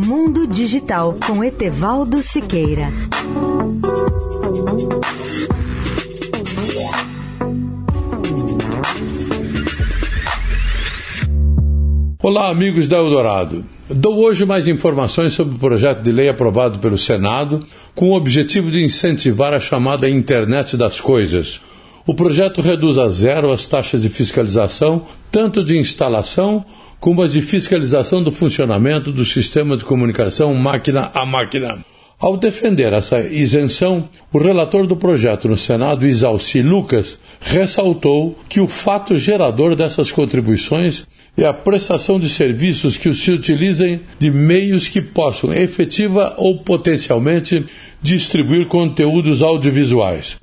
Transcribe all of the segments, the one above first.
Mundo Digital com Etevaldo Siqueira. Olá, amigos da Eldorado. Dou hoje mais informações sobre o projeto de lei aprovado pelo Senado com o objetivo de incentivar a chamada Internet das Coisas. O projeto reduz a zero as taxas de fiscalização, tanto de instalação como as de fiscalização do funcionamento do sistema de comunicação máquina a máquina. Ao defender essa isenção, o relator do projeto no Senado, Isalci Lucas, ressaltou que o fato gerador dessas contribuições é a prestação de serviços que se utilizem de meios que possam efetiva ou potencialmente distribuir conteúdos audiovisuais.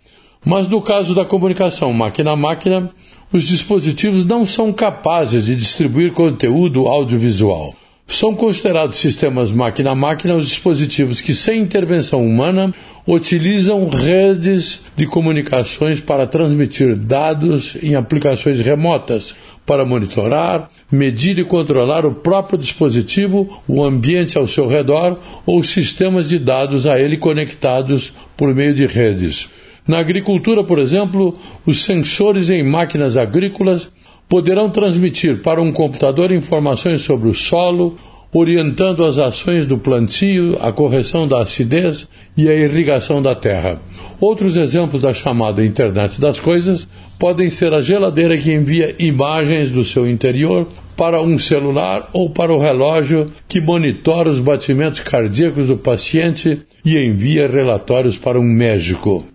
Mas no caso da comunicação máquina a máquina, os dispositivos não são capazes de distribuir conteúdo audiovisual. São considerados sistemas máquina a máquina os dispositivos que, sem intervenção humana, utilizam redes de comunicações para transmitir dados em aplicações remotas, para monitorar, medir e controlar o próprio dispositivo, o ambiente ao seu redor ou sistemas de dados a ele conectados por meio de redes. Na agricultura, por exemplo, os sensores em máquinas agrícolas poderão transmitir para um computador informações sobre o solo, orientando as ações do plantio, a correção da acidez e a irrigação da terra. Outros exemplos da chamada Internet das Coisas podem ser a geladeira que envia imagens do seu interior para um celular ou para o relógio que monitora os batimentos cardíacos do paciente e envia relatórios para um médico.